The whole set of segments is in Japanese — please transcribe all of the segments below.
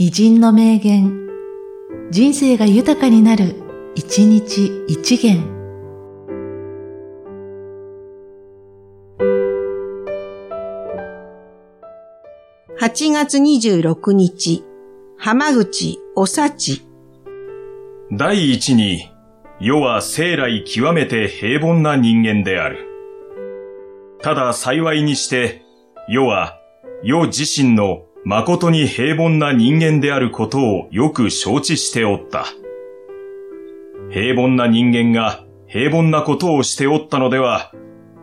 偉人の名言、人生が豊かになる、一日一元。8月26日、浜口おさち。第一に、世は生来極めて平凡な人間である。ただ幸いにして、世は、世自身の誠に平凡な人間であることをよく承知しておった。平凡な人間が平凡なことをしておったのでは、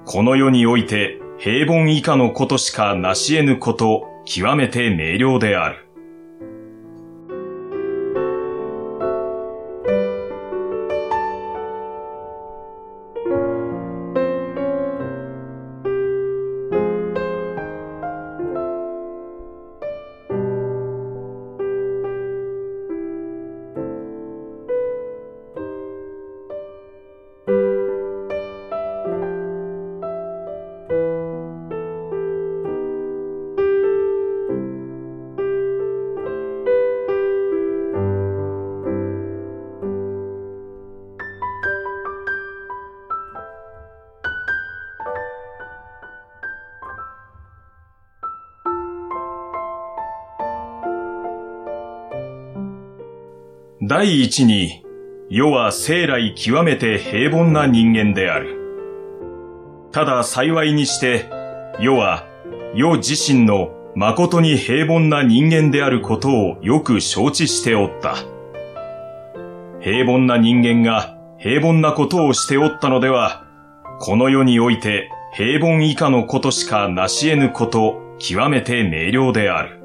この世において平凡以下のことしか成し得ぬこと、極めて明瞭である。第一に、世は生来極めて平凡な人間である。ただ幸いにして、世は、世自身の誠に平凡な人間であることをよく承知しておった。平凡な人間が平凡なことをしておったのでは、この世において平凡以下のことしか成し得ぬこと、極めて明瞭である。